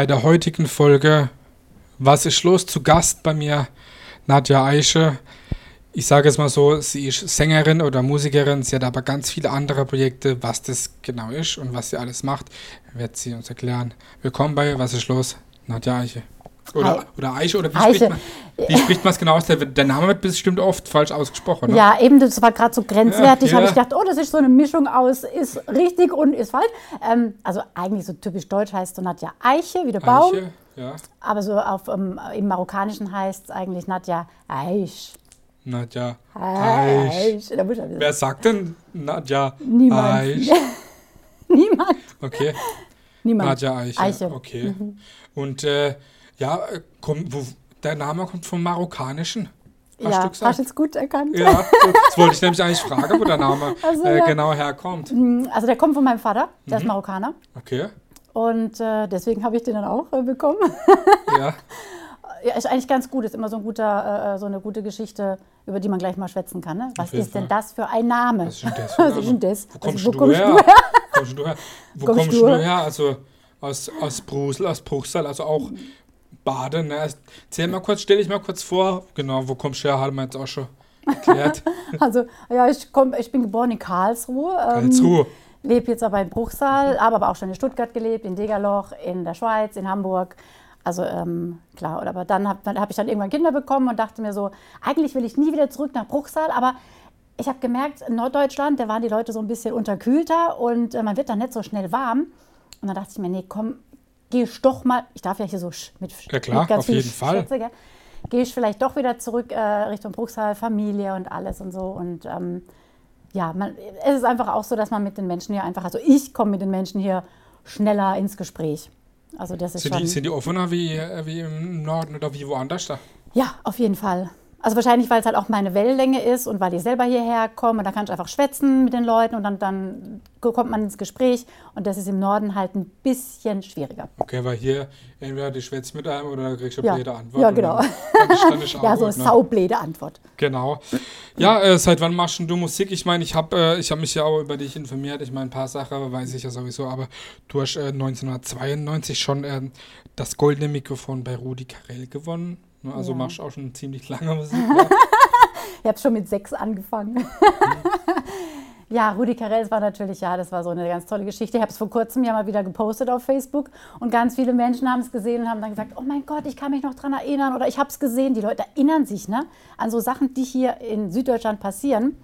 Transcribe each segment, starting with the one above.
bei der heutigen Folge Was ist los? Zu Gast bei mir Nadja Eiche. Ich sage es mal so, sie ist Sängerin oder Musikerin, sie hat aber ganz viele andere Projekte. Was das genau ist und was sie alles macht, wird sie uns erklären. Willkommen bei Was ist los? Nadja Eiche. Oder, oder Eiche, oder wie Eiche. spricht man wie spricht man es genau aus? Der, der Name wird bestimmt oft falsch ausgesprochen. Ne? Ja, eben, das war gerade so grenzwertig. Ja, habe ja. ich gedacht, oh, das ist so eine Mischung aus ist richtig und ist falsch. Ähm, also eigentlich so typisch deutsch heißt so Nadja Eiche, wie der Baum. Eiche, ja. Aber so auf, ähm, im Marokkanischen heißt es eigentlich Nadja Eiche. Nadja bisschen- Wer sagt denn Nadja Niemand. Eiche? Niemand. Okay. Niemand. Nadja Eiche. Eiche. Mhm. Okay. Und äh, ja, äh, komm, wo, der Name kommt vom Marokkanischen. Hast ja, du gesagt? hast du jetzt gut erkannt. Ja, das wollte ich nämlich eigentlich fragen, wo der Name Also, äh, genau herkommt. Also der kommt von meinem Vater, der Mhm. ist Marokkaner. Okay. Und äh, deswegen habe ich den dann auch äh, bekommen. Ja. Ja, ist eigentlich ganz gut. Ist immer so, ein guter, äh, so eine gute Geschichte, über die man gleich mal schwätzen kann. Ne? Was ist denn Fall. das für ein Name? Was ist denn das? Was ist denn das? Wo kommst, Also, du, kommst her? du Wo kommst du her? Wo Kommst kommst du her? her? Also aus, aus Brusel, aus Bruchsal, also auch Baden. Ne? Erzähl mal kurz, stell dich mal kurz vor. Genau, wo kommst du her? Haben wir jetzt auch schon erklärt. Also, ja, ich, komm, ich bin geboren in Karlsruhe. Ähm, Karlsruhe. Lebe jetzt aber in Bruchsal, habe aber auch schon in Stuttgart gelebt, in Degerloch, in der Schweiz, in Hamburg. Also ähm, klar, aber dann habe hab ich dann irgendwann Kinder bekommen und dachte mir so, eigentlich will ich nie wieder zurück nach Bruchsal, aber ich habe gemerkt, in Norddeutschland, da waren die Leute so ein bisschen unterkühlter und äh, man wird dann nicht so schnell warm. Und dann dachte ich mir, nee, komm, geh ich doch mal, ich darf ja hier so mit, Ja, klar, mit ganz auf viel jeden Fall. Schätze, gell? gehe ich vielleicht doch wieder zurück äh, Richtung Bruchsal, Familie und alles und so. Und ähm, ja, man, es ist einfach auch so, dass man mit den Menschen hier einfach, also ich komme mit den Menschen hier schneller ins Gespräch. Also das ist Sind schon, die, sind die offener wie, äh, wie im Norden oder wie woanders da? ja, auf jeden Fall. Also wahrscheinlich, weil es halt auch meine Wellenlänge ist und weil ich selber hierher komme und da kann ich einfach schwätzen mit den Leuten und dann, dann kommt man ins Gespräch und das ist im Norden halt ein bisschen schwieriger. Okay, weil hier entweder die schwätzt mit einem oder kriegst du Ja. blöde Antwort. Ja, genau. Dann, dann Ja, so eine ne? saubläde Antwort. Genau. Ja, äh, seit wann machst du Musik? Ich meine, ich habe äh, ich hab mich ja auch über dich informiert. Ich meine, ein paar Sachen weiß ich ja sowieso, aber du hast äh, 1992 schon äh, das goldene Mikrofon bei Rudi Carell gewonnen. Ne? Also Ja. machst du auch schon ziemlich lange Musik. Ja. Ich habe schon mit sechs angefangen. ja, Rudi Carell war natürlich, ja, das war so eine ganz tolle Geschichte. Ich habe es vor kurzem ja mal wieder gepostet auf Facebook und ganz viele Menschen haben es gesehen und haben dann gesagt, oh mein Gott, ich kann mich noch dran erinnern oder ich habe es gesehen. Die Leute erinnern sich ne, an so Sachen, die hier in Süddeutschland passieren.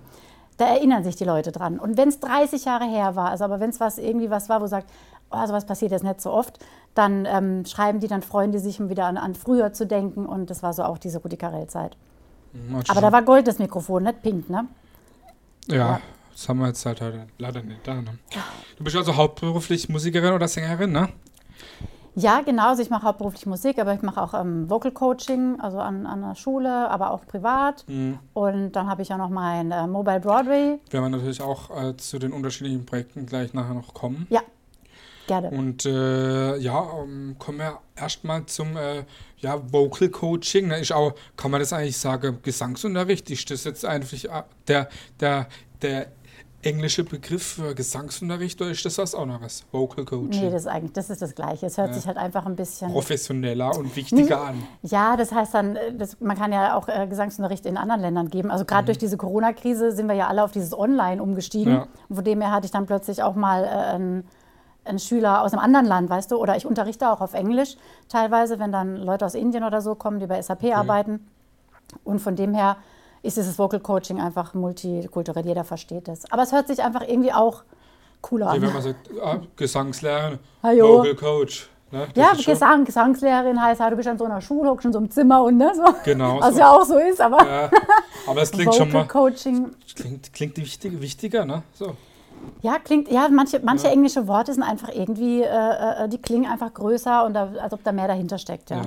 Da erinnern sich die Leute dran. Und wenn es 30 Jahre her war, also aber wenn es was irgendwie was war, wo sagt, oh, sowas passiert jetzt nicht so oft, dann ähm, schreiben die, dann freuen die sich, um wieder an, an früher zu denken. Und das war so auch diese Rudi Carell-Zeit. Du Aber da war Gold das Mikrofon, nicht pink, ne? schon- ja, das haben wir jetzt halt leider nicht da. Ne? Du bist also hauptberuflich Musikerin oder Sängerin, ne? Ja, genau. Also ich mache hauptberuflich Musik, aber ich mache auch ähm, Vocal Coaching, also an, an der Schule, aber auch privat. Mhm. Und dann habe ich ja noch mein äh, Mobile Broadway. Werden wir natürlich auch äh, zu den unterschiedlichen Projekten gleich nachher noch kommen. Ja, gerne. Und äh, ja, ähm, kommen wir erstmal zum äh, ja, Vocal Coaching. Ne? Ist auch, kann man das eigentlich sagen, Gesangsunterricht? Ist das jetzt eigentlich äh, der, der, der englische Begriff für Gesangsunterricht oder ist das was anderes? Vocal Coaching. Nee, das ist eigentlich, das ist das Gleiche. Es hört Ja. sich halt einfach ein bisschen. Professioneller und wichtiger an. Ja, das heißt dann, äh, das, man kann ja auch äh, Gesangsunterricht in anderen Ländern geben. Also gerade durch diese Corona-Krise sind wir ja alle auf dieses Online umgestiegen. Mhm. Ja. Von dem her hatte ich dann plötzlich auch mal äh, einen, einen Schüler aus einem anderen Land, weißt du, oder ich unterrichte auch auf Englisch teilweise, wenn dann Leute aus Indien oder so kommen, die bei SAP arbeiten. Und von dem her ist dieses Vocal Coaching einfach multikulturell, jeder versteht das. Aber es hört sich einfach irgendwie auch cooler Wie an. wenn man sagt, ah, Gesangslehrerin. Vocal Coach. Ne? Ja, schon- Gesang, Gesangslehrerin heißt, ja, du bist an so einer Schule, hockst in so einem Zimmer und ne, so. Genau Was so. ja auch so ist, aber Ja, aber es klingt schon Vocal mal, Coaching, klingt, klingt wichtig, wichtiger, ne? So. Ja, klingt, ja, manche, manche Ja. englische Worte sind einfach irgendwie, äh, äh, die klingen einfach größer und da, als ob da mehr dahinter steckt, ja. Ja.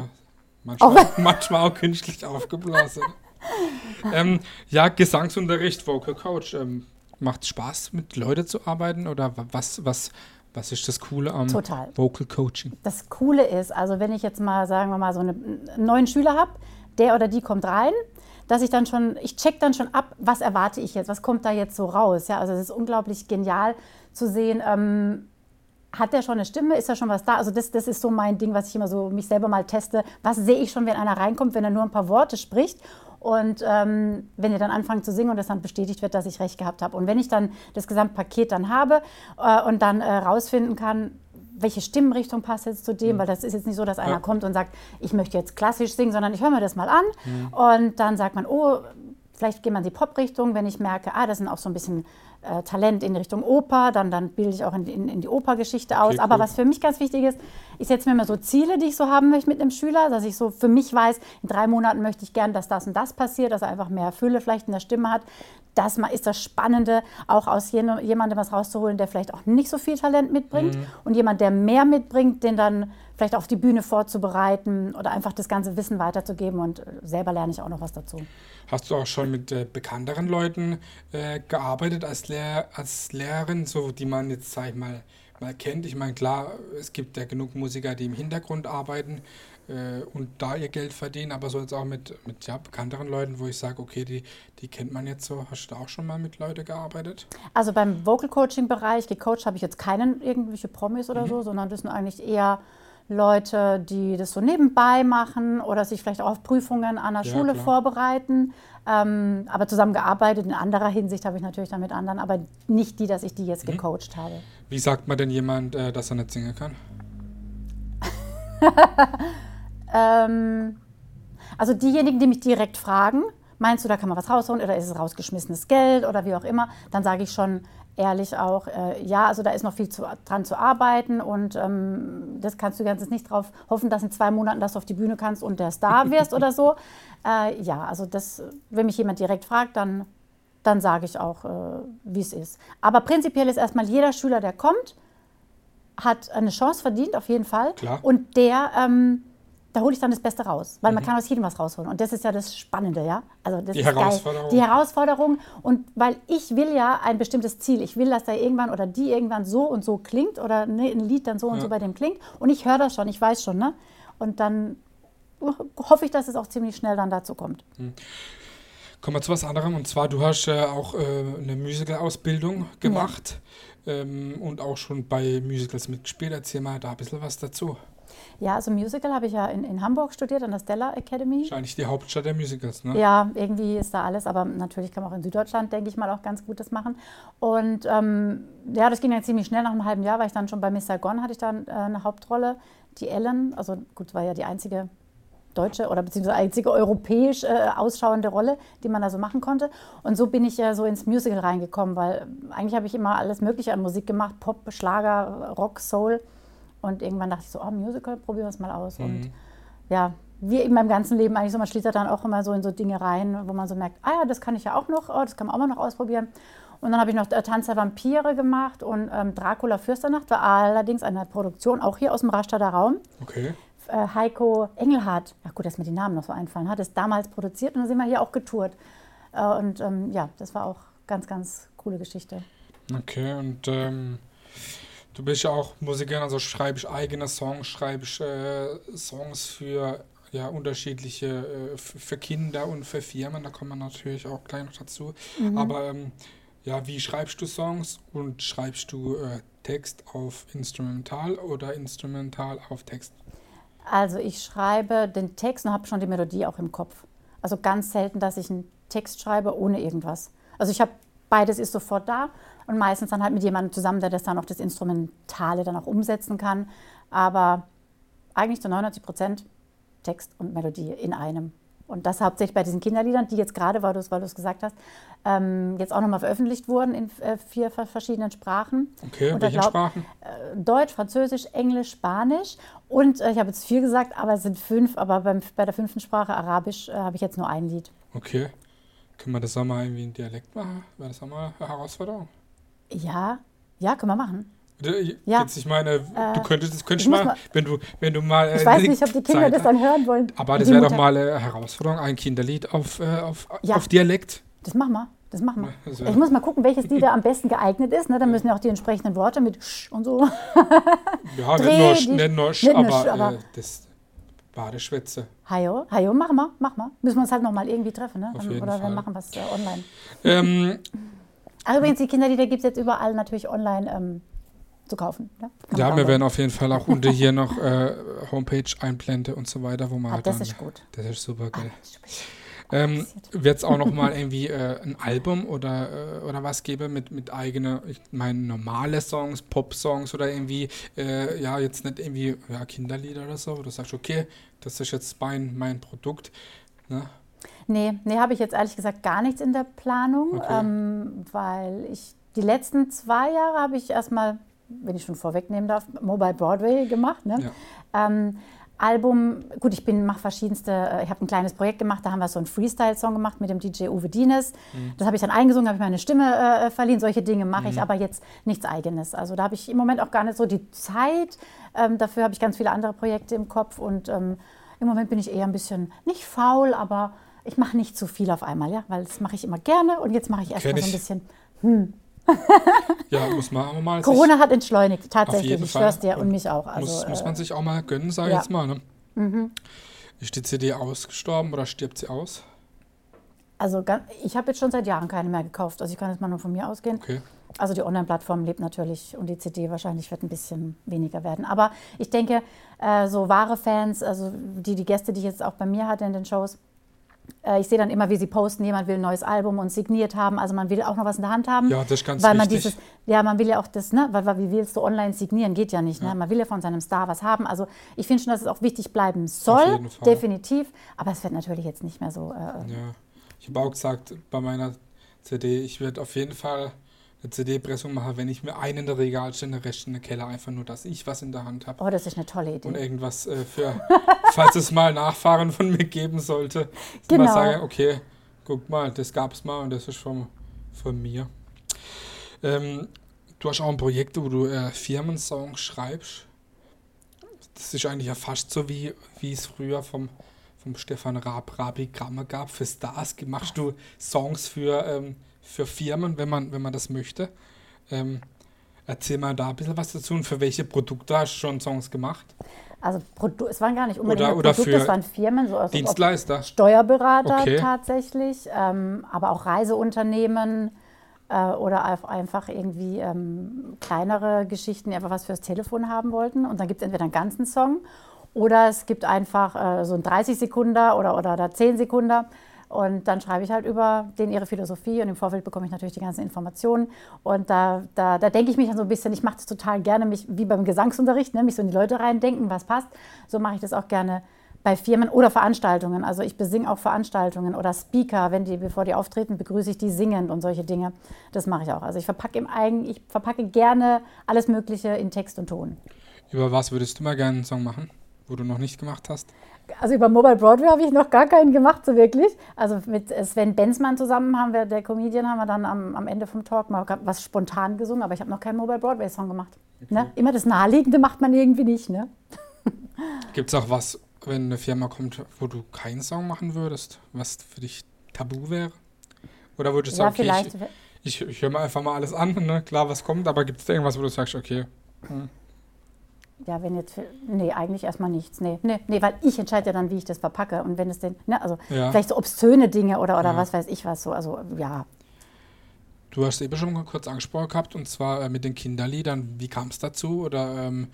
Manchmal, manchmal auch künstlich aufgeblasen. ähm, ja, Gesangsunterricht, Vocal Coach. Ähm, macht Spaß, mit Leuten zu arbeiten oder wa- was, was, was ist das Coole am Total. Vocal Coaching? Das Coole ist, also wenn ich jetzt mal, sagen wir mal, so eine, einen neuen Schüler habe, der oder die kommt rein, dass ich dann schon, ich check dann schon ab, was erwarte ich jetzt, was kommt da jetzt so raus. Ja, also es ist unglaublich genial zu sehen, ähm, hat der schon eine Stimme? Ist da schon was da? Also das, das ist so mein Ding, was ich immer so mich selber mal teste. Was sehe ich schon, wenn einer reinkommt, wenn er nur ein paar Worte spricht? Und ähm, wenn ihr dann anfangt zu singen und es dann bestätigt wird, dass ich recht gehabt habe. Und wenn ich dann das Gesamtpaket dann habe äh, und dann äh, rausfinden kann, welche Stimmenrichtung passt jetzt zu dem, mhm. weil das ist jetzt nicht so, dass einer ja. kommt und sagt, ich möchte jetzt klassisch singen, sondern ich höre mir das mal an mhm. und dann sagt man, oh, vielleicht geht man in die Pop-Richtung, wenn ich merke, ah, das sind auch so ein bisschen äh, Talent in Richtung Oper, dann, dann bilde ich auch in, in, in die Opergeschichte aus. Okay, Aber was für mich ganz wichtig ist, ich setze mir immer so Ziele, die ich so haben möchte mit einem Schüler, dass ich so für mich weiß, in drei Monaten möchte ich gern, dass das und das passiert, dass er einfach mehr Fülle vielleicht in der Stimme hat. Das ist das Spannende, auch aus jemandem was rauszuholen, der vielleicht auch nicht so viel Talent mitbringt mhm. und jemand, der mehr mitbringt, den dann vielleicht auf die Bühne vorzubereiten oder einfach das ganze Wissen weiterzugeben und selber lerne ich auch noch was dazu. Hast du auch schon mit äh, bekannteren Leuten äh, gearbeitet als, Lehr als Lehrerin, so die man jetzt, sag ich mal, mal kennt? Ich meine, klar, es gibt ja genug Musiker, die im Hintergrund arbeiten äh, und da ihr Geld verdienen, aber so jetzt auch mit, mit ja, bekannteren Leuten, wo ich sage, okay, die, die kennt man jetzt so. Hast du da auch schon mal mit Leuten gearbeitet? Also beim Vocal Coaching Bereich, gecoacht habe ich jetzt keinen irgendwelche Promis oder mhm. so, sondern das sind eigentlich eher Leute, die das so nebenbei machen oder sich vielleicht auch auf Prüfungen an der ja, Schule klar. vorbereiten. Ähm, aber zusammengearbeitet in anderer Hinsicht habe ich natürlich dann mit anderen, aber nicht die, dass ich die jetzt mhm. gecoacht habe. Wie sagt man denn jemand, äh, dass er nicht singen kann? ähm, also diejenigen, die mich direkt fragen, meinst du, da kann man was rausholen oder ist es rausgeschmissenes Geld oder wie auch immer, dann sage ich schon, ehrlich auch, äh, ja, also da ist noch viel zu, dran zu arbeiten und ähm, das kannst du ganz nicht darauf hoffen, dass in zwei Monaten das auf die Bühne kannst und der Star wirst oder so. Äh, ja, also das, wenn mich jemand direkt fragt, dann, dann sage ich auch, äh, wie es ist. Aber prinzipiell ist erstmal jeder Schüler, der kommt, hat eine Chance verdient, auf jeden Fall. Klar. Und der ähm, da hole ich dann das Beste raus, weil mhm. man kann aus jedem was rausholen. Und das ist ja das Spannende, ja. Also das die Herausforderung. Geil. Die Herausforderung. Und weil ich will ja ein bestimmtes Ziel. Ich will, dass da irgendwann oder die irgendwann so und so klingt oder ne, ein Lied dann so und ja. so bei dem klingt. Und ich höre das schon, ich weiß schon, ne? Und dann hoffe ich, dass es auch ziemlich schnell dann dazu kommt. Mhm. Kommen wir zu was anderem. Und zwar, du hast äh, auch äh, eine Musical-Ausbildung gemacht ja. ähm, und auch schon bei Musicals mitgespielt. Erzähl mal da ein bisschen was dazu. Ja, also Musical habe ich ja in, in Hamburg studiert, an der Stella Academy. Wahrscheinlich die Hauptstadt der Musicals, ne? Ja, irgendwie ist da alles, aber natürlich kann man auch in Süddeutschland, denke ich mal, auch ganz Gutes machen. Und ähm, ja, das ging dann ziemlich schnell, nach einem halben Jahr war ich dann schon bei Miss Saigon, hatte ich dann äh, eine Hauptrolle, die Ellen, also gut, war ja die einzige deutsche oder beziehungsweise einzige europäisch äh, ausschauende Rolle, die man da so machen konnte. Und so bin ich ja so ins Musical reingekommen, weil eigentlich habe ich immer alles Mögliche an Musik gemacht, Pop, Schlager, Rock, Soul. Und irgendwann dachte ich so, oh, Musical, probieren wir es mal aus. Mhm. Und ja, wie in meinem ganzen Leben eigentlich so, man schließt dann auch immer so in so Dinge rein, wo man so merkt, ah ja, das kann ich ja auch noch, oh, das kann man auch mal noch ausprobieren. Und dann habe ich noch äh, Tanz der Vampire gemacht und ähm, Dracula Fürsternacht war allerdings eine Produktion, auch hier aus dem Rastatter Raum. Okay. Äh, Heiko Engelhardt, ja gut, dass mir die Namen noch so einfallen, hat es damals produziert und dann sind wir hier auch getourt. Äh, und ähm, ja, das war auch ganz, ganz coole Geschichte. Okay, und ähm, Du bist ja auch Musikerin, also schreibst eigene Songs, schreibst äh, Songs für ja, unterschiedliche, äh, für Kinder und für Firmen, da kommen wir natürlich auch gleich noch dazu. Mhm. Aber ähm, ja, wie schreibst du Songs und schreibst du äh, Text auf Instrumental oder Instrumental auf Text? Also ich schreibe den Text und habe schon die Melodie auch im Kopf. Also ganz selten, dass ich einen Text schreibe ohne irgendwas. Also ich habe beides ist sofort da und meistens dann halt mit jemandem zusammen, der das dann auf das Instrumentale dann auch umsetzen kann. Aber eigentlich zu 99 Prozent Text und Melodie in einem. Und das hauptsächlich bei diesen Kinderliedern, die jetzt gerade, weil du es weil gesagt hast, ähm, jetzt auch nochmal veröffentlicht wurden in äh, vier verschiedenen Sprachen. Okay, und welche glaub, Sprachen? Äh, Deutsch, Französisch, Englisch, Spanisch. Und äh, ich habe jetzt vier gesagt, aber es sind fünf. Aber beim, bei der fünften Sprache, Arabisch, äh, habe ich jetzt nur ein Lied. Okay. Können wir das auch mal irgendwie in Dialekt machen? Wäre das auch mal eine Herausforderung? Ja, ja, können wir machen. Ja. Jetzt, ich meine, du könntest es könntest mal, mal, wenn du, wenn du mal. Ich weiß nicht, ob die Kinder Zeit das dann hören wollen. Aber das wäre doch mal eine Herausforderung, ein Kinderlied auf, äh, auf, ja. auf Dialekt. Das machen wir. Das machen wir. Ich muss mal gucken, welches Lied da am besten geeignet ist. Ne? Dann müssen ja auch die entsprechenden Worte mit Sch und so. ja, Dreh, nicht nur, nicht nur Sch, aber, aber äh, das Badeschwätze. Hajo, Hajo, mach mal, mach mal. Müssen wir uns halt nochmal irgendwie treffen, ne? Oder Fall. wir machen was äh, online. Ähm, Ach, übrigens, die Kinderlieder gibt es jetzt überall natürlich online ähm, zu kaufen. Ne? Ja, wir werden auf jeden Fall auch unter hier noch äh, Homepage einblenden und so weiter, wo man ah, halt das dann, ist gut. Das ist super geil. Ah, Ähm, Wird es auch noch mal irgendwie äh, ein Album oder, äh, oder was geben mit, mit eigenen, ich meine, normale Songs, Pop-Songs oder irgendwie, äh, ja, jetzt nicht irgendwie ja, Kinderlieder oder so, wo du sagst, okay, das ist jetzt mein, mein Produkt. Ne? Nee, nee, habe ich jetzt ehrlich gesagt gar nichts in der Planung, Okay. ähm, weil ich die letzten zwei Jahre habe ich erstmal, wenn ich schon vorwegnehmen darf, Mobile Broadway gemacht. Ne? Ja. Ähm, Album, gut, ich bin mache verschiedenste, äh, ich habe ein kleines Projekt gemacht, da haben wir so einen Freestyle-Song gemacht mit dem DJ Uwe Dienes. Das habe ich dann eingesungen, habe ich meine Stimme äh, verliehen. Solche Dinge mache ich, aber jetzt nichts Eigenes. Also da habe ich im Moment auch gar nicht so die Zeit. Ähm, dafür habe ich ganz viele andere Projekte im Kopf und ähm, im Moment bin ich eher ein bisschen, nicht faul, aber ich mache nicht zu viel auf einmal, ja, weil das mache ich immer gerne und jetzt mache ich erstmal so ein bisschen. Ja, muss man auch mal. Corona hat entschleunigt, tatsächlich. Ich schwör's dir und mich auch. Also, muss, muss äh, man sich auch mal gönnen, sag ich ja. jetzt mal. Ne? Ist die CD ausgestorben oder stirbt sie aus? also ich habe jetzt schon seit Jahren keine mehr gekauft. Also ich kann jetzt mal nur von mir ausgehen. Okay. Also die Online-Plattform lebt natürlich und die CD wahrscheinlich wird ein bisschen weniger werden. Aber ich denke, äh, so wahre Fans, also die, die Gäste, die ich jetzt auch bei mir hatte in den Shows, äh, ich sehe dann immer, wie sie posten, jemand will ein neues Album und signiert haben. Also man will auch noch was in der Hand haben. Ja, das ist ganz weil man wichtig. dieses, ja, man will ja auch das, ne, weil, weil wie willst du online signieren? Geht ja nicht, ne? Man will ja von seinem Star was haben. Also ich finde schon, dass es auch wichtig bleiben soll, definitiv. Aber es wird natürlich jetzt nicht mehr so. Äh, Ja. Ich habe auch gesagt bei meiner CD, ich werde auf jeden Fall eine CD-Pressung machen, wenn ich mir einen in der Regal stelle, den Rest in der Keller, einfach nur, dass ich was in der Hand habe. oh, das ist eine tolle Idee. Und irgendwas äh, für, falls es mal Nachfahren von mir geben sollte, Genau. man sagen, okay, guck mal, das gab es mal und das ist von, von mir. Ähm, du hast auch ein Projekt, wo du äh, Firmensongs schreibst. Das ist eigentlich ja fast so, wie, wie es früher vom, vom Stefan Raab Rabi Gramme gab. Für Stars machst du Songs für, ähm, für Firmen, wenn man, wenn man das möchte. Ähm, erzähl mal da ein bisschen was dazu und für welche Produkte hast du schon Songs gemacht? Also Produ es waren gar nicht unbedingt Oder- oder Produkte, es waren Firmen, so also Dienstleister? Steuerberater Okay. tatsächlich, ähm, aber auch Reiseunternehmen äh, oder einfach irgendwie ähm, kleinere Geschichten, die einfach was fürs Telefon haben wollten. Und dann gibt es entweder einen ganzen Song oder es gibt einfach äh, so einen 30 Sekunden oder, oder, oder 10 Sekunden. Und dann schreibe ich halt über den ihre Philosophie und im Vorfeld bekomme ich natürlich die ganzen Informationen. Und da, da, da denke ich mich dann so ein bisschen, ich mache das total gerne, mich wie beim Gesangsunterricht, ne, mich so in die Leute reindenken, was passt. So mache ich das auch gerne bei Firmen oder Veranstaltungen. Also ich besinge auch Veranstaltungen oder Speaker, wenn die, bevor die auftreten, begrüße ich die singend und solche Dinge. Das mache ich auch. Also ich verpacke im Eigen, ich verpacke gerne alles Mögliche in Text und Ton. Über was würdest du mal gerne einen Song machen, wo du noch nicht gemacht hast? Also über Mobile Broadway habe ich noch gar keinen gemacht, so wirklich. Also mit Sven Benzmann zusammen haben wir, der Comedian, haben wir dann am, am Ende vom Talk mal was spontan gesungen, aber ich habe noch keinen Mobile Broadway Song gemacht. Ne? Immer das Naheliegende macht man irgendwie nicht, ne? Gibt es auch was, wenn eine Firma kommt, wo du keinen Song machen würdest, was für dich tabu wäre? Oder würdest du Ja, sagen, okay, ich, ich, ich höre mir einfach mal alles an, ne? klar, was kommt, aber gibt es irgendwas, wo du sagst, okay, Ja, wenn jetzt, nee, eigentlich erstmal nichts. Nee, nee, nee, weil ich entscheide ja dann, wie ich das verpacke. Und wenn es denn, ne, also Ja. vielleicht so obszöne Dinge oder, oder Ja. was weiß ich was so. Also ja, du hast eben schon mal kurz angesprochen gehabt, und zwar äh, mit den Kinderliedern, wie kam es dazu? Oder ähm,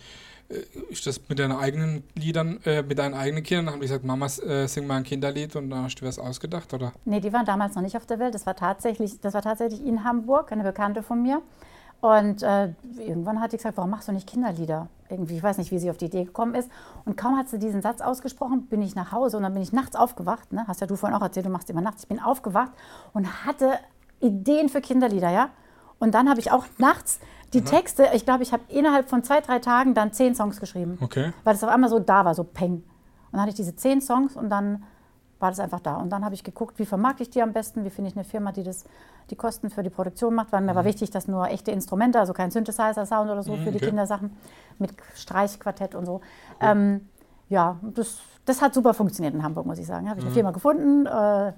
äh, ist das mit deinen eigenen Liedern, äh, mit deinen eigenen Kindern, haben die gesagt, Mama, äh, sing mal ein Kinderlied und dann hast du was ausgedacht, oder? nee, die waren damals noch nicht auf der Welt. Das war tatsächlich, das war tatsächlich in Hamburg, eine Bekannte von mir. Und äh, irgendwann hat die gesagt, warum machst du nicht Kinderlieder? Irgendwie, ich weiß nicht, wie sie auf die Idee gekommen ist. Und kaum hat sie diesen Satz ausgesprochen, bin ich nach Hause und dann bin ich nachts aufgewacht. Ne? Hast ja du vorhin auch erzählt, du machst immer nachts. Ich bin aufgewacht und hatte Ideen für Kinderlieder, ja. Und dann habe ich auch nachts die Texte, ich glaube, ich habe innerhalb von zwei, drei Tagen dann zehn Songs geschrieben. Okay. Weil das auf einmal so da war, so peng. Und dann hatte ich diese zehn Songs und dann war das einfach da. Und dann habe ich geguckt, wie vermarkte ich die am besten, wie finde ich eine Firma, die das, die Kosten für die Produktion macht, weil mir war wichtig, dass nur echte Instrumente, also kein Synthesizer-Sound oder so für die okay. Kindersachen mit Streichquartett und so. Ähm, ja, das, das hat super funktioniert in Hamburg, muss ich sagen. Habe ich eine Firma gefunden äh,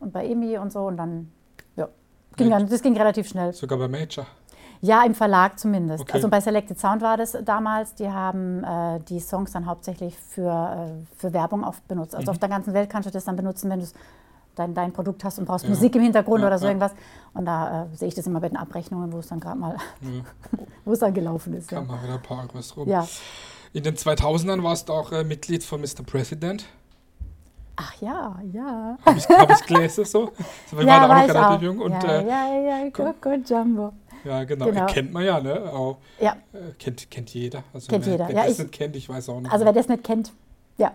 und bei EMI und so und dann, ja, ging dann, das ging relativ schnell. Sogar bei Major. Ja, im Verlag zumindest. Okay. Also bei Selected Sound war das damals. Die haben äh, die Songs dann hauptsächlich für, äh, für Werbung oft benutzt. Also auf der ganzen Welt kannst du das dann benutzen, wenn du dein, dein Produkt hast und brauchst Ja. Musik im Hintergrund Ja, oder so ja. irgendwas. Und da äh, sehe ich das immer bei den Abrechnungen, wo es dann gerade mal, Ja, wo es dann gelaufen ist. Ja. kam mal wieder ein paar Euros rum. In den 2000ern warst du auch äh, Mitglied von Mr. President. Ach ja, ja. Habe ich, hab ich gelesen so. ja, waren auch war noch relativ auch. jung. Und ja, äh, ja, ja, Coco Jumbo. Ja, genau. Genau. Kennt man ja, ne? Auch, Ja, äh, kennt, kennt jeder. Also Kennt wer, jeder. Wer Ja, das ich- nicht kennt, ich weiß auch nicht. also wer das nicht kennt, ja.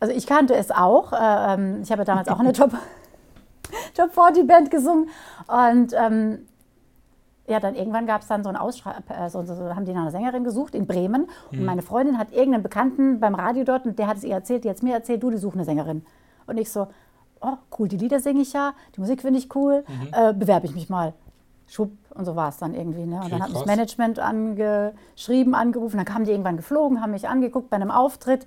Also ich kannte es auch. äh, ähm, Ich habe ja damals auch eine Top, Top 40 Band gesungen. Und ähm, ja, dann irgendwann gab es dann so ein Ausschreiben, äh, so, so, so, haben die nach einer Sängerin gesucht in Bremen. Und meine Freundin hat irgendeinen Bekannten beim Radio dort und der hat es ihr erzählt, die hat es mir erzählt, du, die suchen eine Sängerin. Und ich so, oh cool, die Lieder singe ich ja, die Musik finde ich cool, äh, bewerbe ich mich mal. Schub, und so war es dann irgendwie. Ne? Und Okay, dann hat mich das krass. Management angeschrieben, angerufen, dann kamen die irgendwann geflogen, haben mich angeguckt bei einem Auftritt.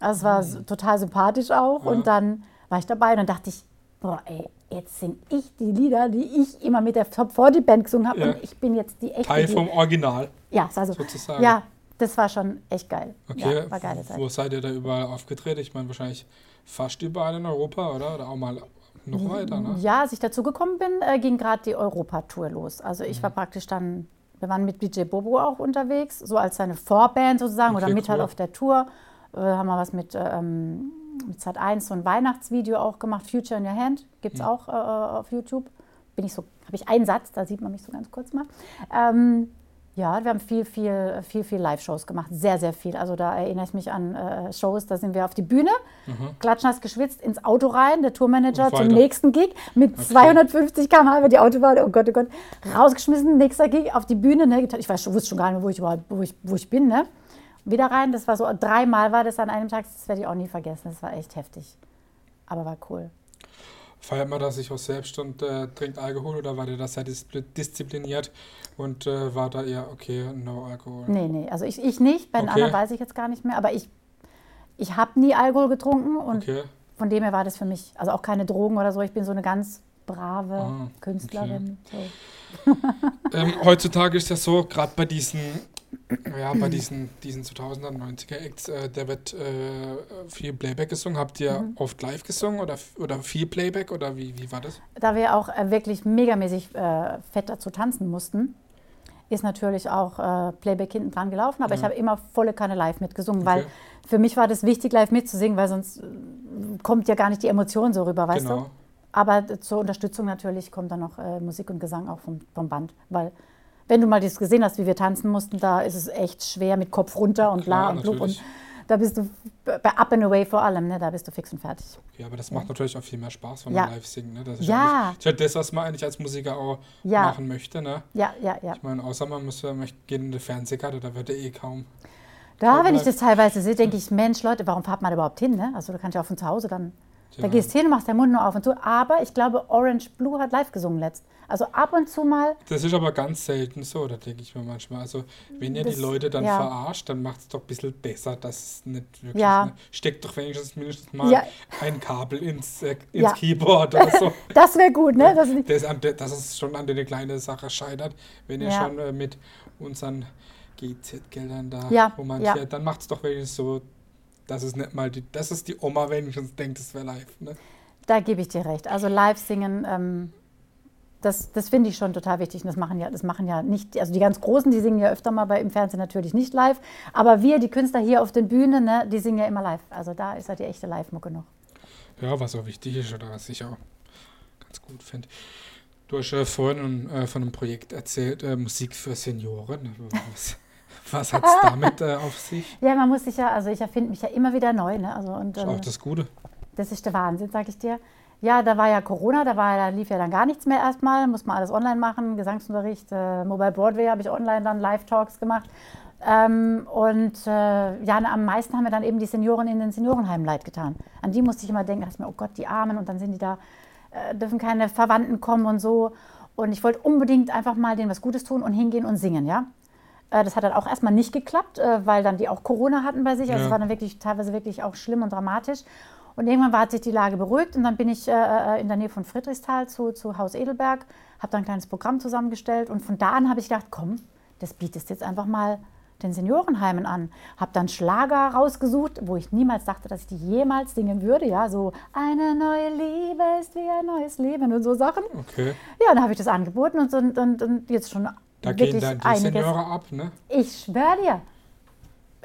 Also es war s- total sympathisch auch. Ja. Und dann war ich dabei und dann dachte ich, boah, ey, jetzt singe ich die Lieder, die ich immer mit der Top 40 Band gesungen habe. Ja. Und ich bin jetzt die echte. Teil vom Original. ja, es war so, sozusagen. ja, das war schon echt geil. Okay, Ja, war geile Zeit. wo seid ihr da überall aufgetreten? Ich meine wahrscheinlich fast überall in Europa, oder? Oder auch mal noch weiter, ne? Ja, als ich dazugekommen bin, äh, ging gerade die Europa-Tour los. Also ich Mhm. war praktisch dann, wir waren mit BJ Bobo auch unterwegs, so als seine Vorband sozusagen oder Okay, mit halt cool. auf der Tour. Äh, haben wir was mit, ähm, mit Sat 1 so ein Weihnachtsvideo auch gemacht, Future in Your Hand, gibt es Mhm. auch äh, auf YouTube. Bin ich so, habe ich einen Satz, da sieht man mich so ganz kurz mal. Ähm, ja, wir haben viel, viel, viel, viel Live-Shows gemacht. Sehr, sehr viel. Also da erinnere ich mich an äh, Shows, da sind wir auf die Bühne, klatschnass geschwitzt, ins Auto rein, der Tourmanager zum nächsten Gig mit 250 km/h über die Autobahn, oh Gott, oh Gott, rausgeschmissen, nächster Gig auf die Bühne. Ne? Ich weiß, wusste schon gar nicht mehr, wo ich, überhaupt, wo ich, wo ich bin. Ne? Wieder rein, das war so, dreimal war das an einem Tag, das werde ich auch nie vergessen. Das war echt heftig. Aber war cool. Feiert man da sich auch selbst und äh, trinkt Alkohol oder war der da sehr diszipliniert und äh, war da eher, okay, no Alkohol? Nee, nee, also ich, ich nicht, bei den Okay. anderen weiß ich jetzt gar nicht mehr, aber ich, ich habe nie Alkohol getrunken und Okay, von dem her war das für mich, also auch keine Drogen oder so, ich bin so eine ganz brave Ah, Künstlerin. So. ähm, heutzutage ist ja so, gerade bei diesen, ja, bei diesen, diesen 2000er, 90er Acts, äh, da wird äh, viel Playback gesungen. Habt ihr Mhm. oft live gesungen oder, oder viel Playback oder wie, wie war das? Da wir auch äh, wirklich megamäßig äh, fett dazu tanzen mussten, ist natürlich auch äh, Playback hinten dran gelaufen, aber ich habe immer volle Kanne live mitgesungen, weil Okay. für mich war das wichtig, live mitzusingen, weil sonst äh, kommt ja gar nicht die Emotion so rüber, weißt genau. du? Aber zur Unterstützung natürlich kommt dann noch Musik und Gesang auch vom, vom Band, weil wenn du mal das gesehen hast, wie wir tanzen mussten, da ist es echt schwer mit Kopf runter und Klar, la und blub und da bist du bei Up and Away vor allem, ne, da bist du fix und fertig. Ja, aber das macht natürlich auch viel mehr Spaß, wenn Ja. man live singt. Ne? Das ist Ja. eigentlich- ja das, was man eigentlich als Musiker auch Ja. machen möchte. Ne? Ja, ja, ja. Ich meine, außer man müsste, gehen in die Fernsehkarte, da wird er eh kaum. Da, wenn ich das teilweise sehe, denke ich, Mensch, Leute, warum fahrt man da überhaupt hin? Ne? Also du kannst ja auch von zu Hause dann, da Ja. gehst hin, machst deinen Mund nur auf und zu. Aber ich glaube, Orange Blue hat live gesungen letzt. Also ab und zu mal, Das ist aber ganz selten so, da denke ich mir manchmal. Also, wenn ihr Das- die Leute dann ja. verarscht, dann macht es doch ein bisschen besser, dass es nicht wirklich. Ja. Ne? Steckt doch wenigstens mindestens mal Ja. ein Kabel ins, äh, ins. Keyboard oder so. das wäre gut, ne? Das, das, dass es schon an der kleinen Sache scheitert, wenn ihr schon äh, mit unseren GZ-Geldern da Ja, romantiert, dann macht es doch wenigstens so, dass es nicht mal die, dass es die Oma wenigstens denkt, es wäre live. Ne? da gebe ich dir recht. Also live singen, ähm, das, das finde ich schon total wichtig. Und das machen ja, das machen ja nicht, also die ganz Großen, die singen ja öfter mal bei, im Fernsehen natürlich nicht live. Aber wir, die Künstler hier auf den Bühnen, ne, die singen ja immer live. Also da ist ja die echte Live-Mucke noch. Ja, was auch wichtig ist oder was ich auch ganz gut finde. Du hast ja vorhin äh, von einem Projekt erzählt, äh, Musik für Senioren. Was, was hat es damit äh, auf sich? Ja, man muss sich ja, also ich erfinde mich ja immer wieder neu. Ne? Also, und, Ist ähm, auch das Gute. Das ist der Wahnsinn, sag ich dir. Ja, da war ja Corona, da, war, da lief ja dann gar nichts mehr erstmal, muss man alles online machen, Gesangsunterricht, äh, Mobile Broadway habe ich online dann Live-Talks gemacht. Ähm, und äh, ja, am meisten haben mir dann eben die Senioren in den Seniorenheimen leid getan. An die musste ich immer denken, dachte ich mir, oh Gott, die Armen und dann sind die da, äh, dürfen keine Verwandten kommen und so. Und ich wollte unbedingt einfach mal denen was Gutes tun und hingehen und singen, ja. Äh, Das hat dann auch erstmal nicht geklappt, äh, weil dann die auch Corona hatten bei sich. Also Ja. es war dann wirklich teilweise wirklich auch schlimm und dramatisch. Und irgendwann war, hat sich die Lage beruhigt und dann bin ich äh, in der Nähe von Friedrichsthal zu, zu Haus Edelberg, habe dann ein kleines Programm zusammengestellt und von da an habe ich gedacht, komm, das bietest jetzt einfach mal den Seniorenheimen an, habe dann Schlager rausgesucht, wo ich niemals dachte, dass ich die jemals singen würde. Ja, so eine neue Liebe ist wie ein neues Leben und so Sachen. Okay. Ja, dann habe ich das angeboten und, und, und, und jetzt schon Da gehen dann die einiges. Senioren ab, ne? Ich schwöre dir.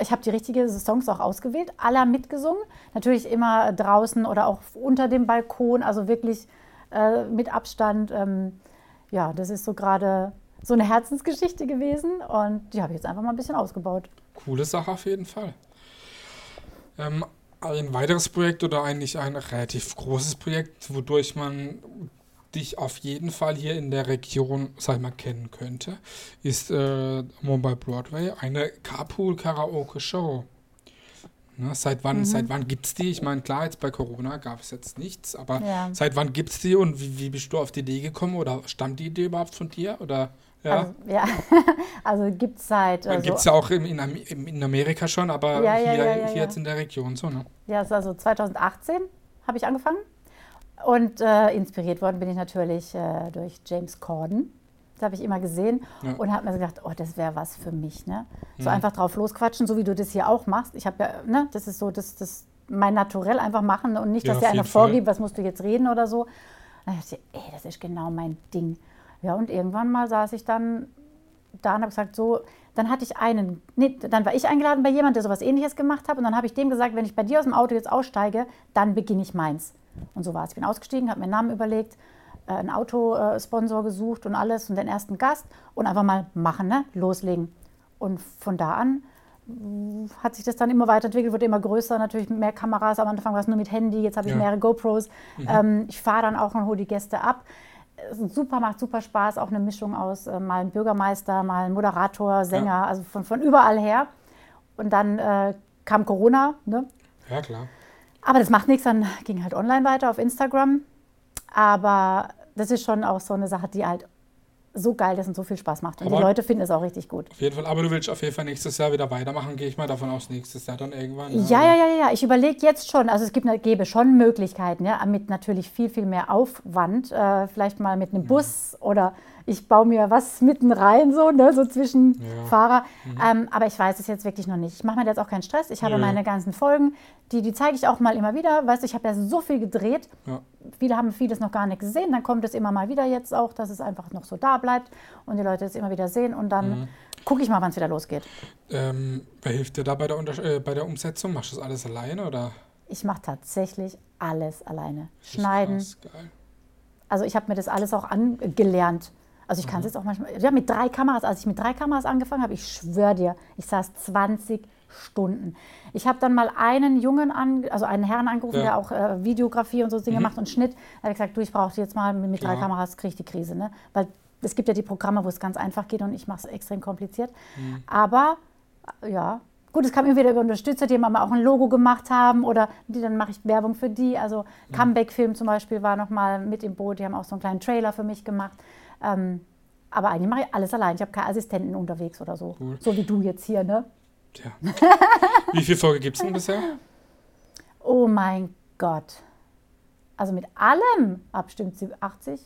Ich habe die richtigen Songs auch ausgewählt, alle haben mitgesungen. Natürlich immer draußen oder auch unter dem Balkon, also wirklich äh, mit Abstand. Ähm, ja, das ist so gerade so eine Herzensgeschichte gewesen und die habe ich jetzt einfach mal ein bisschen ausgebaut. Coole Sache auf jeden Fall. Ähm, ein weiteres Projekt oder eigentlich ein relativ großes Projekt, wodurch man dich auf jeden Fall hier in der Region, sag ich mal, kennen könnte, ist äh, Mumbai Broadway, eine Carpool-Karaoke-Show. Ne, seit wann, seit wann gibt es die? Ich meine, klar, jetzt bei Corona gab es jetzt nichts, aber Ja. seit wann gibt es die und wie, wie bist du auf die Idee gekommen oder stammt die Idee überhaupt von dir? Oder ja? Also, ja. also gibt es seit. Also, gibt es ja auch in, in, in Amerika schon, aber Ja, hier, hier jetzt in der Region so, ne? Ja, also 2018 habe ich angefangen. Und äh, inspiriert worden bin ich natürlich äh, durch James Corden. Das habe ich immer gesehen Ja. und habe mir gedacht, oh, das wäre was für mich. Ne? So Mhm. einfach drauf losquatschen, so wie du das hier auch machst. Ich habe ja, ne, das ist so, das, das mein Naturell einfach machen und nicht, Ja, dass auf dir einer vorgibt, was musst du jetzt reden oder so. Dann dachte ich, ey, das ist genau mein Ding. Ja, und irgendwann mal saß ich dann da und habe gesagt, so, dann hatte ich einen, nee, dann war ich eingeladen bei jemandem, der sowas ähnliches gemacht hat und dann habe ich dem gesagt, wenn ich bei dir aus dem Auto jetzt aussteige, dann beginne ich meins. Und so war es. Ich bin ausgestiegen, habe mir einen Namen überlegt, äh, einen Autosponsor gesucht und alles und den ersten Gast und einfach mal machen, ne? loslegen. Und von da an hat sich das dann immer weiterentwickelt, wurde immer größer, natürlich mehr Kameras. Am Anfang war es nur mit Handy, jetzt habe ich Ja. mehrere GoPros. Ähm, ich fahre dann auch und hole die Gäste ab. Super, macht super Spaß, auch eine Mischung aus äh, mal ein Bürgermeister, mal ein Moderator, Sänger, also von, von überall her. Und dann äh, kam Corona, ne? Ja, klar. Aber das macht nichts, dann ging halt online weiter auf Instagram. Aber das ist schon auch so eine Sache, die halt so geil ist und so viel Spaß macht. Und Aber- die Leute finden es auch richtig gut. Auf jeden Fall. Aber du willst auf jeden Fall nächstes Jahr wieder weitermachen, gehe ich mal davon aus, nächstes Jahr dann irgendwann. Ja, ja, ja, ja, ja. Ich überlege jetzt schon, also es gibt, gäbe schon Möglichkeiten, ja, mit natürlich viel, viel mehr Aufwand. Äh, vielleicht mal mit einem Bus oder ich baue mir was mitten rein, so, ne, so zwischen Ja. Fahrer. Ähm, aber ich weiß es jetzt wirklich noch nicht. Ich mache mir jetzt auch keinen Stress. Ich habe Nö. meine ganzen Folgen, die, die zeige ich auch mal immer wieder. Weißt du, ich habe ja so viel gedreht. Ja. Viele haben vieles noch gar nicht gesehen. Dann kommt es immer mal wieder jetzt auch, dass es einfach noch so da bleibt und die Leute es immer wieder sehen. Und dann Mhm. gucke ich mal, wann es wieder losgeht. Ähm, wer hilft dir da bei der, Unter äh, bei der Umsetzung? Machst du das alles alleine oder? Ich mache tatsächlich alles alleine. Das ist Schneiden, krass, geil. Also ich habe mir das alles auch angelernt. Also ich kann Mhm. es jetzt auch manchmal, ja mit drei Kameras, als ich mit drei Kameras angefangen habe, ich schwöre dir, ich saß 20 Stunden. Ich habe dann mal einen Jungen, an, also einen Herrn angerufen, Ja. der auch äh, Videografie und so Dinge macht und Schnitt. Da habe ich gesagt, du, ich brauche jetzt mal mit, mit drei. Kameras, kriege ich die Krise. Ne? Weil es gibt ja die Programme, wo es ganz einfach geht und ich mache es extrem kompliziert. Aber äh, ja, gut, es kam immer wieder über Unterstützer, die mal auch ein Logo gemacht haben oder die, dann mache ich Werbung für die. Also Comeback-Film zum Beispiel war noch mal mit im Boot, die haben auch so einen kleinen Trailer für mich gemacht. Ähm, aber eigentlich mache ich alles allein. Ich habe keine Assistenten unterwegs oder so. Cool. So wie du jetzt hier, ne? Tja. Wie viele Folgen gibt es denn bisher? Oh mein Gott. Also mit allem abstimmt sie 80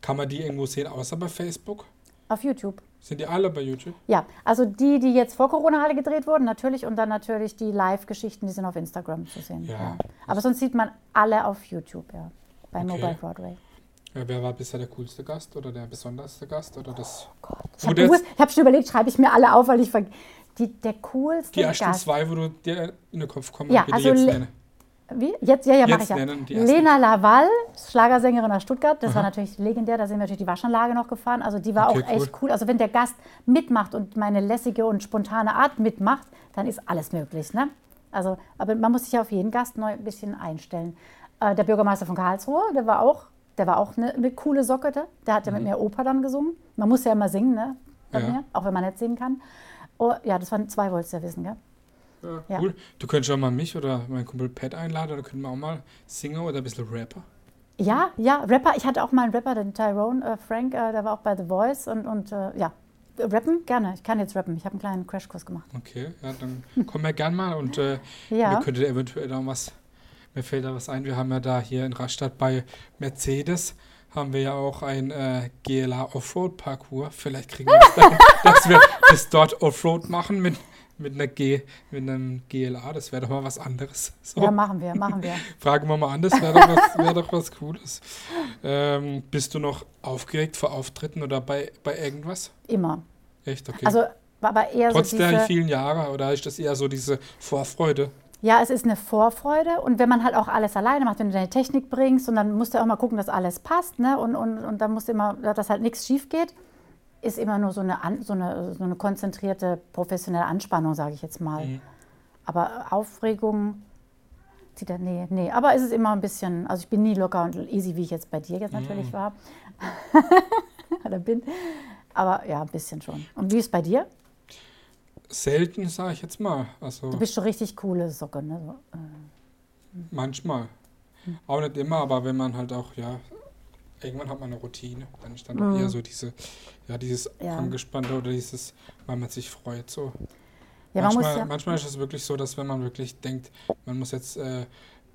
Kann man die irgendwo sehen, außer bei Facebook? auf YouTube. Sind die alle bei YouTube? Ja, also die, die jetzt vor Corona alle gedreht wurden, natürlich. Und dann natürlich die Live-Geschichten, die sind auf Instagram zu sehen. Ja. Aber sonst sieht man alle auf YouTube, ja. Bei Okay. Mobile Broadway. Ja, wer war bisher der coolste Gast oder der besonderste Gast? Oder das, Ich Wo habe du jetzt- hab schon überlegt, schreibe ich mir alle auf, weil ich die, der coolste die ersten Gast. zwei, wo du dir in den Kopf kommen, Ja, also. Wie? Jetzt, ja, ja, mache ich ja. Lena Laval, Schlagersängerin aus Stuttgart, das war natürlich legendär, da sind wir natürlich die Waschanlage noch gefahren. Also die war Okay, auch echt cool. Also wenn der Gast mitmacht und meine lässige und spontane Art mitmacht, dann ist alles möglich. Ne? Also, aber man muss sich ja auf jeden Gast neu ein bisschen einstellen. Äh, der Bürgermeister von Karlsruhe, der war auch, der war auch eine, eine coole Socke. Der, der hat ja mit mir Oper dann gesungen. Man muss ja immer singen, ne? Bei Mhm. Ja. mir, auch wenn man nicht singen kann. Oh, ja, das waren zwei, wolltest du ja wissen, gell? Ja, Ja. cool. Du könntest auch mal mich oder meinen Kumpel Pat einladen, da können wir auch mal singen oder ein bisschen Rapper. Ja, ja, Rapper. Ich hatte auch mal einen Rapper, den Tyrone äh, Frank, äh, der war auch bei The Voice und, und äh, ja, rappen gerne. Ich kann jetzt rappen. Ich habe einen kleinen Crashkurs gemacht. Okay, ja, dann kommen wir gern mal und äh, Ja. wir könnten eventuell auch was, mir fällt da was ein, wir haben ja da hier in Rastatt bei Mercedes, haben wir ja auch ein äh, GLA Offroad-Parcours. Vielleicht kriegen wir es dann, dass wir das dort Offroad machen mit, mit, einer G, mit einem GLA. Das wäre doch mal was anderes. So. Ja, machen wir, machen wir. Fragen wir mal an, das wäre doch, was- wär doch was Cooles. Ähm, bist du noch aufgeregt vor Auftritten oder bei, bei irgendwas? Immer. Echt, okay. Also aber eher Trotz so der diese, vielen Jahre oder ist das eher so diese Vorfreude? Ja, es ist eine Vorfreude und wenn man halt auch alles alleine macht, wenn du deine Technik bringst und dann musst du auch mal gucken, dass alles passt, ne? Und, und, und dann musst du immer, dass halt nichts schief geht, ist immer nur so eine, an, so eine, so eine konzentrierte, professionelle Anspannung, sage ich jetzt mal. Mhm. Aber Aufregung, zieht er, nee, nee. Aber es ist immer ein bisschen, also ich bin nie locker und easy, wie ich jetzt bei dir jetzt natürlich war. Oder bin. Aber ja, ein bisschen schon. Und wie ist es bei dir? Selten, sage ich jetzt mal. Also Du bist schon richtig coole Socke, ne? So, äh, manchmal. Auch nicht immer, aber wenn man halt auch, ja, irgendwann hat man eine Routine. Dann ist dann Mhm. auch eher so diese, ja, dieses Ja. angespannte oder dieses, weil man sich freut. So. Ja, man muss manchmal, ja. manchmal ist es wirklich so, dass wenn man wirklich denkt, man muss jetzt äh,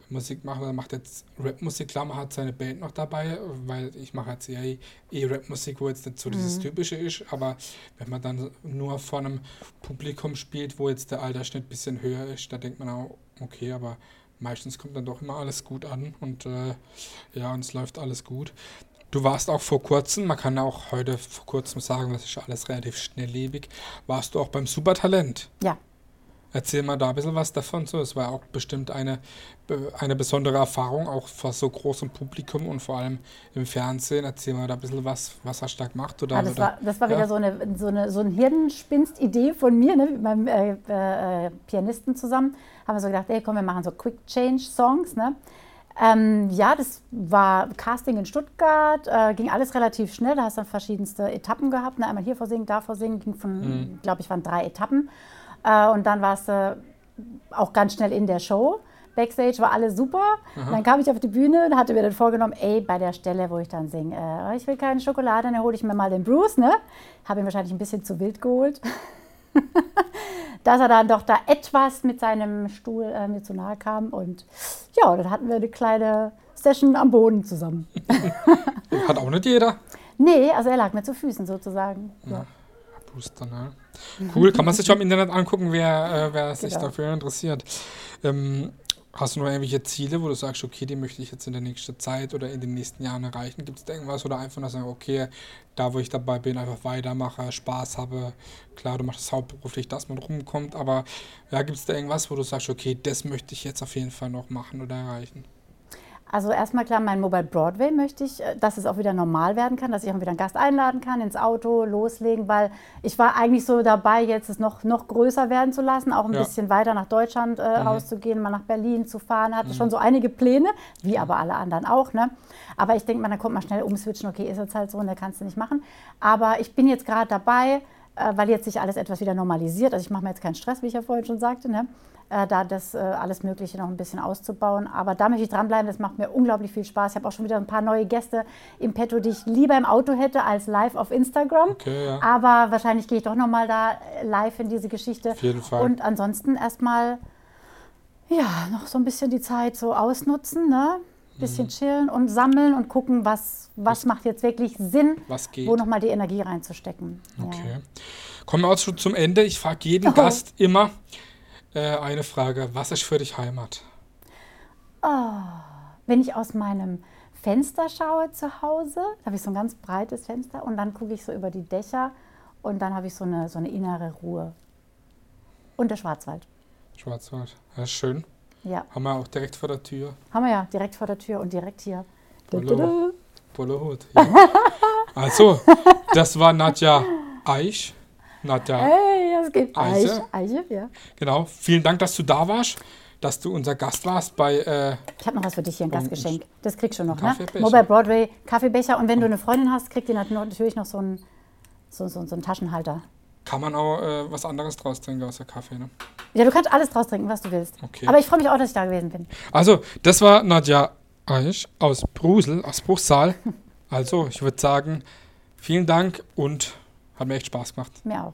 Musik machen oder macht jetzt Rapmusik, klar, man hat seine Band noch dabei, weil ich mache jetzt eher eh Rapmusik, wo jetzt nicht so dieses Mhm. Typische ist, aber wenn man dann nur vor einem Publikum spielt, wo jetzt der Altersschnitt ein bisschen höher ist, da denkt man auch, okay, aber meistens kommt dann doch immer alles gut an und äh, ja, und es läuft alles gut. Du warst auch vor kurzem, man kann auch heute vor kurzem sagen, das ist alles relativ schnelllebig, warst du auch beim Supertalent. Ja. Erzähl mal da ein bisschen was davon. So, es war auch bestimmt eine, eine besondere Erfahrung, auch vor so großem Publikum und vor allem im Fernsehen. Erzähl mal da ein bisschen was, was hast du da gemacht? Oder, Ah, das, oder, war, das war ja. wieder so eine, so eine, so ein Hirnspinst-Idee von mir, ne, mit meinem äh, äh, Pianisten zusammen. Haben wir so gedacht, ey, komm, wir machen so Quick-Change-Songs. Ne? Ähm, ja, das war Casting in Stuttgart, äh, ging alles relativ schnell. Da hast du dann verschiedenste Etappen gehabt. Ne? Einmal hier vorsingen, da vorsingen, ging von, Mhm. glaube ich, waren drei Etappen. Äh, und dann warst du auch ganz schnell in der Show. Backstage war alles super. Dann kam ich auf die Bühne und hatte mir dann vorgenommen, ey, bei der Stelle, wo ich dann singe, äh, ich will keine Schokolade, dann hole ich mir mal den Bruce, ne? Habe ihn wahrscheinlich ein bisschen zu wild geholt. Dass er dann doch da etwas mit seinem Stuhl äh, mir zu nahe kam. Und ja, dann hatten wir eine kleine Session am Boden zusammen. Hat auch nicht jeder. Nee, also er lag mir zu Füßen sozusagen. Ja. Booster, ne? Cool, kann man sich schon im Internet angucken, wer, äh, wer sich Genau. dafür interessiert. Ähm, hast du noch irgendwelche Ziele, wo du sagst, okay, die möchte ich jetzt in der nächsten Zeit oder in den nächsten Jahren erreichen? Gibt es da irgendwas oder einfach nur sagen, okay, da wo ich dabei bin, einfach weitermache, Spaß habe. Klar, du machst es hauptberuflich, dass man rumkommt, aber ja, gibt es da irgendwas, wo du sagst, okay, das möchte ich jetzt auf jeden Fall noch machen oder erreichen? Also erstmal klar, mein Mobile Broadway möchte ich, äh, dass es auch wieder normal werden kann, dass ich auch wieder einen Gast einladen kann, ins Auto loslegen, weil ich war eigentlich so dabei, jetzt es noch, noch größer werden zu lassen, auch ein Ja. bisschen weiter nach Deutschland äh, rauszugehen, mal nach Berlin zu fahren, hatte schon so einige Pläne, wie aber alle anderen auch. Ne? Aber ich denke mal, da kommt man schnell umswitchen, okay, ist jetzt halt so und da kannst du nicht machen. Aber ich bin jetzt gerade dabei, weil jetzt sich alles etwas wieder normalisiert. Also ich mache mir jetzt keinen Stress, wie ich ja vorhin schon sagte, ne? äh, da das äh, alles Mögliche noch ein bisschen auszubauen. Aber da möchte ich dranbleiben, das macht mir unglaublich viel Spaß. Ich habe auch schon wieder ein paar neue Gäste im Petto, die ich lieber im Auto hätte als live auf Instagram. Okay, ja. Aber wahrscheinlich gehe ich doch nochmal da äh, live in diese Geschichte. Auf jeden Fall. Und ansonsten erstmal, ja, noch so ein bisschen die Zeit so ausnutzen, ne? Bisschen chillen und sammeln und gucken, was, was macht jetzt wirklich Sinn, Was geht? wo nochmal die Energie reinzustecken. Ja. Okay. Kommen wir auch schon zum Ende. Ich frage jeden Oh. Gast immer äh, eine Frage. Was ist für dich Heimat? Wenn ich aus meinem Fenster schaue zu Hause, da habe ich so ein ganz breites Fenster und dann gucke ich so über die Dächer und dann habe ich so eine, so eine innere Ruhe. Und der Schwarzwald. Schwarzwald. Ja, schön. Ja, Haben wir auch direkt vor der Tür. haben wir ja direkt vor der Tür und direkt hier. Hallo. Voller Hut. Ja. Also, das war Nadja Eich. Nadja, Hey, es gibt Eiche? Eiche. Eiche, ja. genau. Vielen Dank, dass du da warst, dass du unser Gast warst bei äh, Ich habe noch was für dich hier, ein Gastgeschenk. Das kriegst du noch, ne? Mobile Broadway, Kaffeebecher. Und wenn du eine Freundin hast, kriegt nat- natürlich noch so einen, so, so, so einen Taschenhalter. kann man auch äh, was anderes draus trinken außer Kaffee. Ne? Ja, du kannst alles draus trinken, was du willst. Okay. Aber ich freue mich auch, dass ich da gewesen bin. Also, das war Nadja Eich aus Brusel, aus Bruchsal. Also, ich würde sagen, vielen Dank und hat mir echt Spaß gemacht. Mir auch.